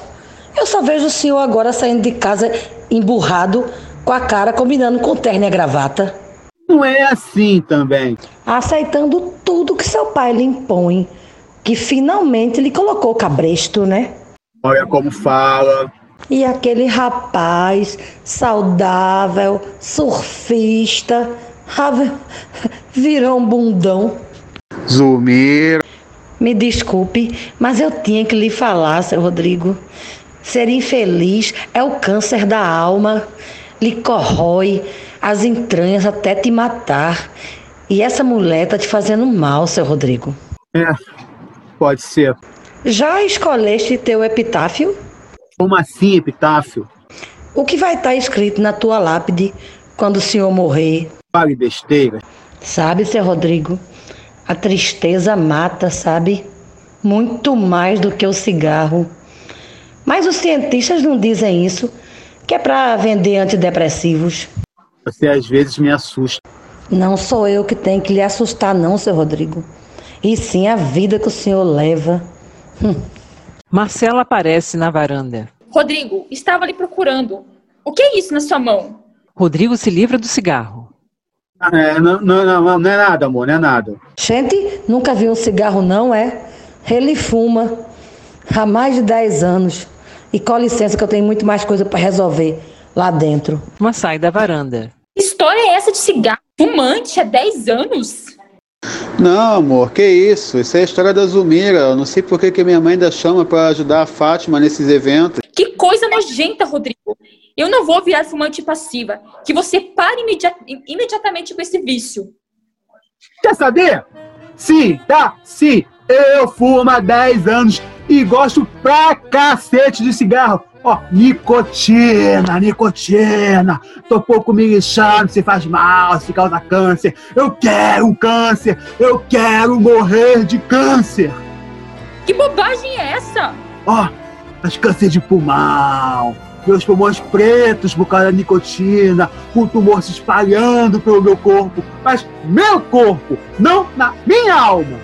eu só vejo o senhor agora saindo de casa emburrado, com a cara combinando com terno e a gravata. Não é assim também. Aceitando tudo que seu pai lhe impõe. Que finalmente lhe colocou cabresto, né? Olha como fala. E aquele rapaz saudável, surfista, virou um bundão. Zulmira. Me desculpe, mas eu tinha que lhe falar, seu Rodrigo. Ser infeliz é o câncer da alma, lhe corrói as entranhas até te matar. E essa mulher tá te fazendo mal, seu Rodrigo. É, pode ser. Já escolheste teu epitáfio? Como assim, epitáfio? O que vai estar escrito na tua lápide quando o senhor morrer? Fale besteira. Sabe, seu Rodrigo, a tristeza mata, sabe? Muito mais do que o cigarro. Mas os cientistas não dizem isso, que é para vender antidepressivos. Você às vezes me assusta. Não sou eu que tenho que lhe assustar, não, seu Rodrigo. E sim a vida que o senhor leva. Hum. Marcela aparece na varanda. Rodrigo, estava ali procurando. O que é isso na sua mão? Rodrigo se livra do cigarro. É, não, não, não, não é nada, amor, não é nada. Gente, nunca viu um cigarro, não, é? Ele fuma há mais de 10 anos. E com licença que eu tenho muito mais coisa para resolver lá dentro. Uma sai da varanda. Que história é essa de cigarro fumante há 10 anos? Não, amor, que isso? Isso é a história da Zulmira. Eu não sei por que, que minha mãe ainda chama para ajudar a Fátima nesses eventos. Que coisa nojenta, Rodrigo. Eu não vou virar fumante passiva. Que você pare imedi imediatamente com esse vício. Quer saber? Sim, tá? Sim. Eu fumo há 10 anos e gosto pra cacete de cigarro. Ó, nicotina, nicotina. Tô pouco me lixando se faz mal, se causa câncer. Eu quero um câncer. Eu quero morrer de câncer. Que bobagem é essa? Ó, mas câncer de pulmão. Meus pulmões pretos por causa da nicotina, o tumor se espalhando pelo meu corpo. Mas meu corpo, não na minha alma.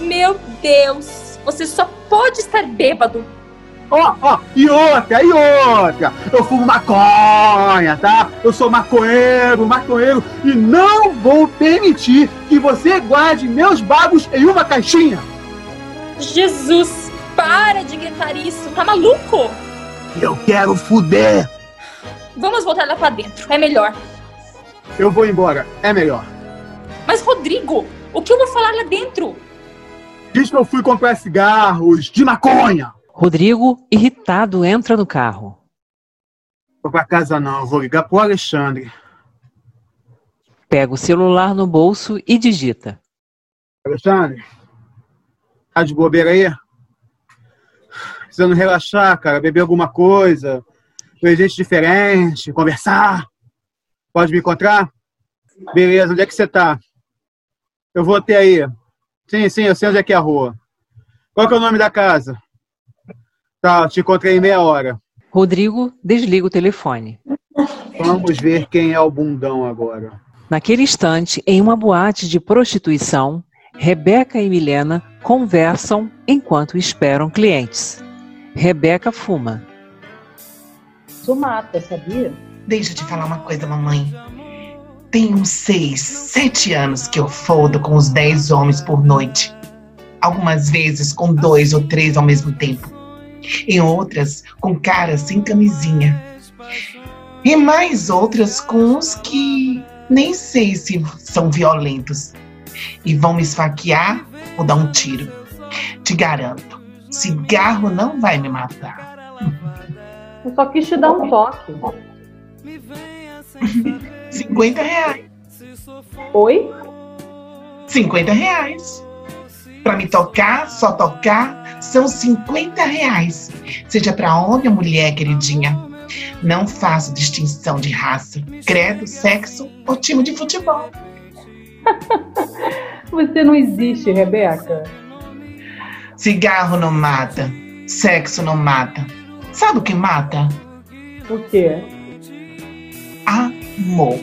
Meu Deus, você só pode estar bêbado. Ó, ó, e outra, e outra. Eu fumo maconha, tá? Eu sou maconheiro, maconheiro, e não vou permitir que você guarde meus bagos em uma caixinha. Jesus, para de gritar isso, tá maluco? Eu quero fuder. Vamos voltar lá pra dentro, é melhor. Eu vou embora, é melhor. Mas, Rodrigo, o que eu vou falar lá dentro? Diz que eu fui comprar cigarros de maconha. Rodrigo, irritado, entra no carro. Vou pra casa não, vou ligar pro Alexandre. Pega o celular no bolso e digita. Alexandre, tá de bobeira aí? Precisando relaxar, cara, beber alguma coisa, ver gente diferente, conversar. Pode me encontrar? Beleza, onde é que você tá? Eu vou até aí. Sim, sim, eu sei onde é que é a rua. Qual que é o nome da casa? Tá, te encontrei em meia hora. Rodrigo desliga o telefone. Vamos ver quem é o bundão agora. Naquele instante, em uma boate de prostituição, Rebeca e Milena conversam enquanto esperam clientes. Rebeca fuma. Isso mata, sabia? Deixa eu te falar uma coisa, mamãe. Tem uns seis, sete anos que eu fodo com os dez homens por noite. Algumas vezes com dois ou três ao mesmo tempo. Em outras, com caras sem camisinha. E mais outras com os que nem sei se são violentos. E vão me esfaquear ou dar um tiro. Te garanto, cigarro não vai me matar. Eu só quis te dar um toque. 50 reais. Oi? 50 reais. Pra me tocar, só tocar, são 50 reais. Seja pra homem ou mulher, queridinha. Não faço distinção de raça, credo, sexo ou time de futebol. Você não existe, Rebeca. Cigarro não mata, sexo não mata. Sabe o que mata? O quê? Amor.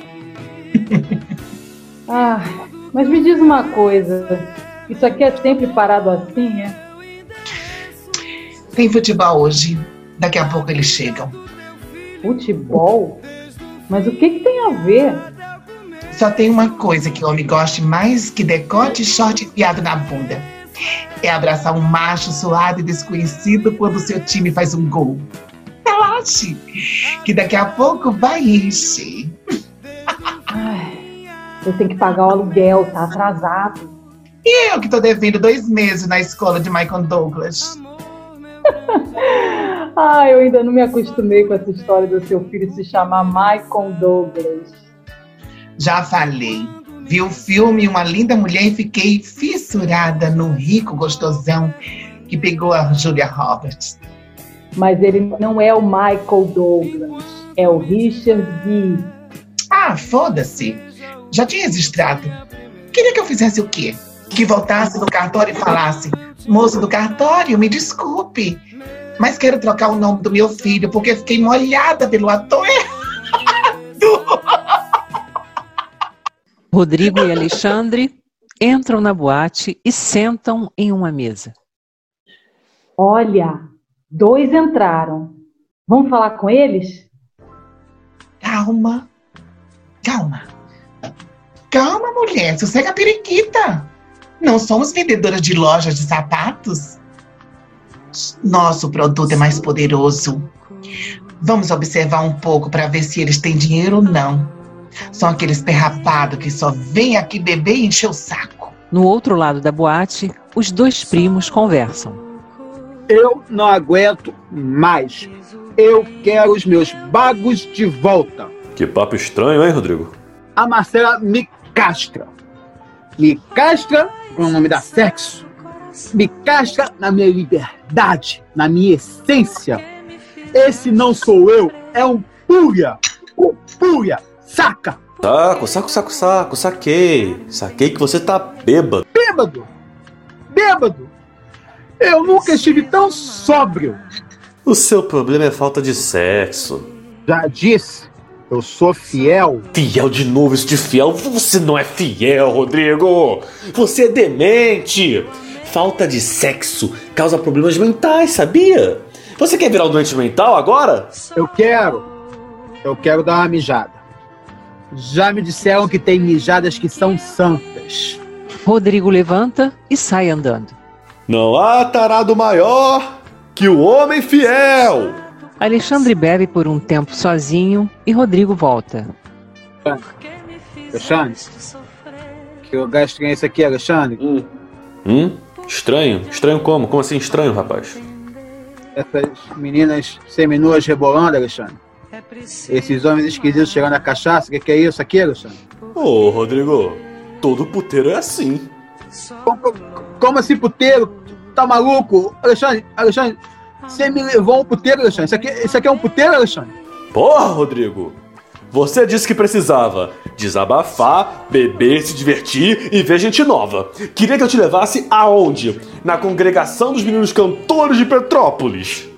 Ah, mas me diz uma coisa. Isso aqui é sempre parado assim, é? Tem futebol hoje. Daqui a pouco eles chegam. Futebol? Mas o que, que tem a ver? Só tem uma coisa que o homem goste mais que decote e short enfiado na bunda. É abraçar um macho suado e desconhecido quando seu time faz um gol. Relaxe, que daqui a pouco vai encher. Ai, eu tenho que pagar o aluguel, tá atrasado. E eu que tô devendo dois meses na escola de Michael Douglas. Ah, eu ainda não me acostumei com essa história do seu filho se chamar Michael Douglas. Já falei. Vi o filme Uma Linda Mulher e fiquei fissurada no rico gostosão que pegou a Julia Roberts. Mas ele não é o Michael Douglas, é o Richard Gere. Ah, foda-se. Já tinha registrado. Queria que eu fizesse o quê? Que voltasse no cartório e falasse: Moço do cartório, me desculpe, mas quero trocar o nome do meu filho porque fiquei molhada pelo ator errado. Rodrigo e Alexandre entram na boate e sentam em uma mesa. Olha, dois entraram. Vamos falar com eles? Calma, calma. Calma, mulher, sossega a periquita. Não somos vendedoras de lojas de sapatos. Nosso produto é mais poderoso. Vamos observar um pouco para ver se eles têm dinheiro ou não. São aqueles perrapados que só vêm aqui beber e encher o saco. No outro lado da boate, os dois primos conversam. Eu não aguento mais. Eu quero os meus bagos de volta. Que papo estranho, hein, Rodrigo? A Marcela me castra. Me castra com o nome da sexo. Me castra na minha liberdade, na minha essência. Esse não sou eu, é um pulha. Um pulha. Saca? Saco, saco, saco, saco, saquei. Saquei que você tá bêbado. Bêbado! Bêbado! Eu nunca estive tão sóbrio. O seu problema é falta de sexo. Já disse, eu sou fiel. Fiel de novo, isso de fiel. Você não é fiel, Rodrigo. Você é demente. Falta de sexo causa problemas mentais, sabia? Você quer virar um doente mental agora? Eu quero. Eu quero dar uma mijada. Já me disseram que tem mijadas que são santas. Rodrigo levanta e sai andando. Não há tarado maior que o homem fiel. Alexandre bebe por um tempo sozinho e Rodrigo volta. Alexandre, que lugar estranho é esse aqui, Alexandre? Hum. Hum? Estranho? Estranho como? Como assim estranho, rapaz? Essas meninas seminuas rebolando, Alexandre. Esses homens esquisitos chegando a cachaça, o que, que é isso aqui, Alexandre? Ô, oh, Rodrigo, todo puteiro é assim. Como, como assim puteiro? Tá maluco? Alexandre, Alexandre, você me levou a um puteiro, Alexandre. Isso aqui, isso aqui é um puteiro, Alexandre? Porra, Rodrigo! Você disse que precisava desabafar, beber, se divertir e ver gente nova. Queria que eu te levasse aonde? Na congregação dos meninos cantores de Petrópolis.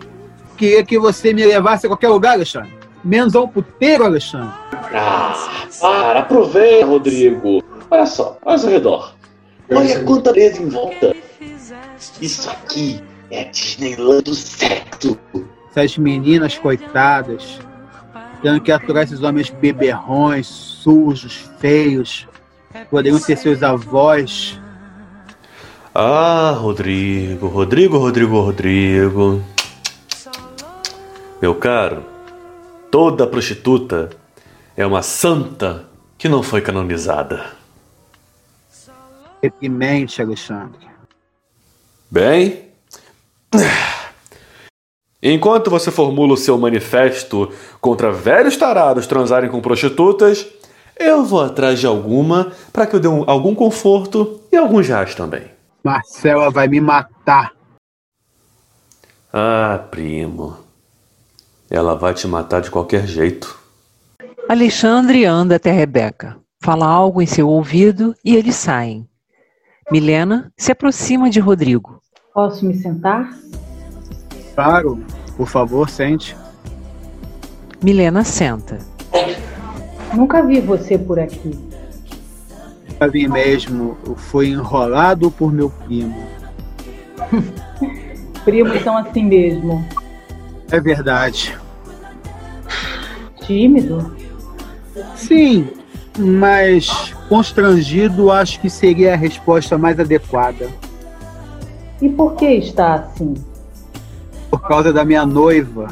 Queria que você me levasse a qualquer lugar, Alexandre. Menos a um puteiro, Alexandre. Ah, para, aproveita, Rodrigo. Olha só, olha ao seu redor. Olha quanta beleza em volta. Isso aqui é a Disneyland do sexo. Essas meninas coitadas, tendo que aturar esses homens beberrões, sujos, feios, poderiam ser seus avós. Ah, Rodrigo, Rodrigo, Rodrigo, Rodrigo. Meu caro, toda prostituta é uma santa que não foi canonizada. Deprimente, Alexandre. Bem, enquanto você formula o seu manifesto contra velhos tarados transarem com prostitutas, Eu vou atrás de alguma para que eu dê um- algum conforto e alguns reais também. Marcela vai me matar. Ah, primo. Ela vai te matar de qualquer jeito. Alexandre anda até Rebeca, fala algo em seu ouvido e eles saem. Milena se aproxima de Rodrigo. Posso me sentar? Claro, por favor, sente. Milena senta. Nunca vi você por aqui. Já vi mesmo, fui enrolado por meu primo. Primos são assim mesmo. É verdade. Tímido? Sim, mas constrangido acho que seria a resposta mais adequada. E por que está assim? Por causa da minha noiva.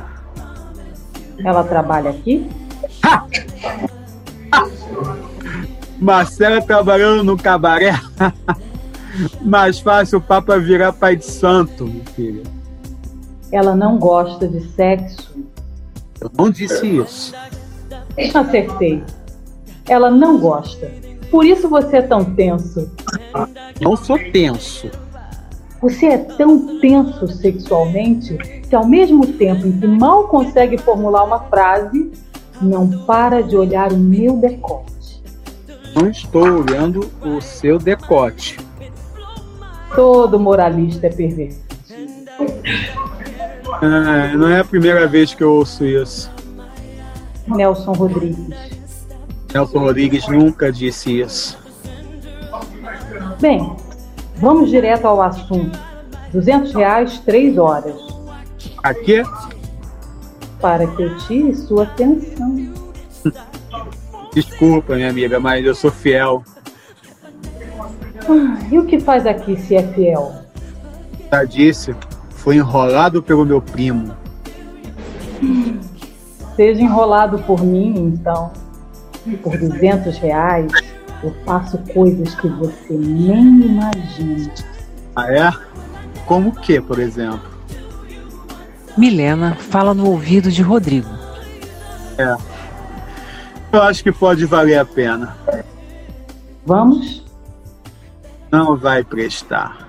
Ela trabalha aqui? Marcela trabalhando no cabaré. Mais fácil o Papa virar pai de santo, meu filho. Ela não gosta de sexo? Eu não disse isso. Acertei. Ela não gosta. Por isso você é tão tenso. Não sou tenso. Você é tão tenso sexualmente que, ao mesmo tempo em que mal consegue formular uma frase, não para de olhar o meu decote. Não estou olhando o seu decote. Todo moralista é perverso. Ah, não é a primeira vez que eu ouço isso. Nelson Rodrigues. Nelson Rodrigues nunca disse isso. Bem, vamos direto ao assunto. 200 reais, três horas. A quê? Para que eu tire sua atenção. Desculpa, minha amiga, mas eu sou fiel. Ah, e o que faz aqui se é fiel? Já disse, foi enrolado pelo meu primo. Seja enrolado por mim, então. Por 200 reais, eu faço coisas que você nem imagina. Ah, é? Como o que, por exemplo? Milena fala no ouvido de Rodrigo. É. Eu acho que pode valer a pena. Vamos? Não vai prestar.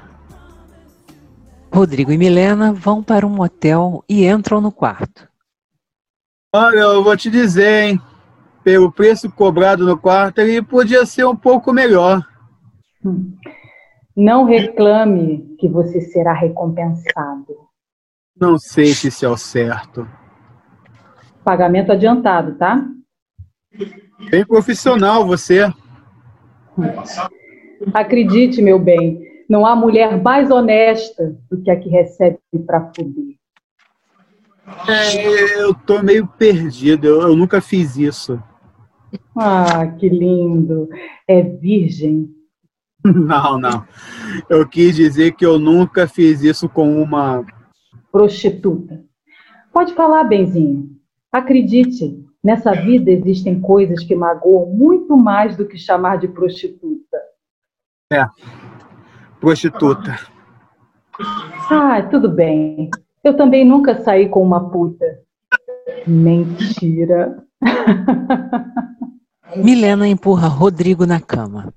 Rodrigo e Milena vão para um motel e entram no quarto. Olha, eu vou te dizer, hein? Pelo preço cobrado no quarto, ele podia ser um pouco melhor. Não reclame que você será recompensado. Não sei se isso é o certo. Pagamento adiantado, tá? Bem profissional você. Acredite, meu bem, não há mulher mais honesta do que a que recebe pra fuder. É, eu tô meio perdido, eu, eu nunca fiz isso. Ah, que lindo. É virgem. Não, não. Eu quis dizer que eu nunca fiz isso com uma. Prostituta. Pode falar, benzinho. Acredite, nessa vida existem coisas que magoam muito mais do que chamar de prostituta. É. Prostituta. Ah, tudo bem. Eu também nunca saí com uma puta. Mentira. Milena empurra Rodrigo na cama.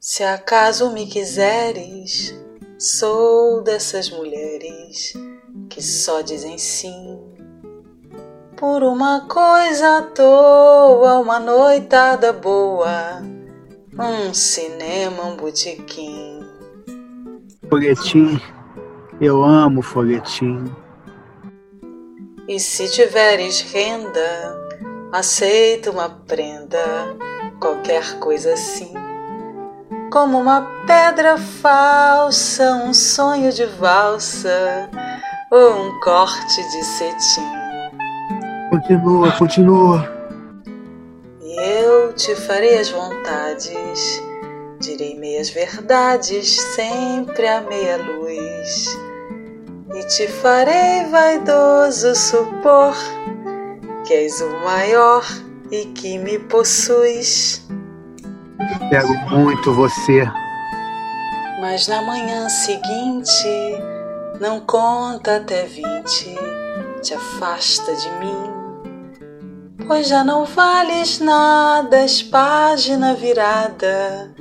Se acaso me quiseres, sou dessas mulheres que só dizem sim. Por uma coisa à toa, uma noitada boa, um cinema, um botequim. Folhetim. Eu amo folhetim. E se tiveres renda, aceita uma prenda, qualquer coisa assim. Como uma pedra falsa, um sonho de valsa ou um corte de cetim. Continua, continua. E eu te farei as vontades, direi meias verdades, sempre a meia luz. E te farei vaidoso supor que és o maior e que me possuis. Quero muito você. Mas na manhã seguinte, não conta até vinte, te afasta de mim. pois já não vales nada, és página virada,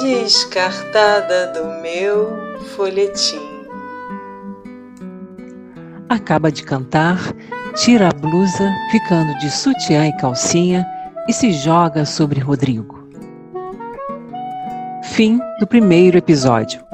descartada do meu folhetim. Acaba de cantar, tira a blusa, ficando de sutiã e calcinha e se joga sobre Rodrigo. Fim do primeiro episódio.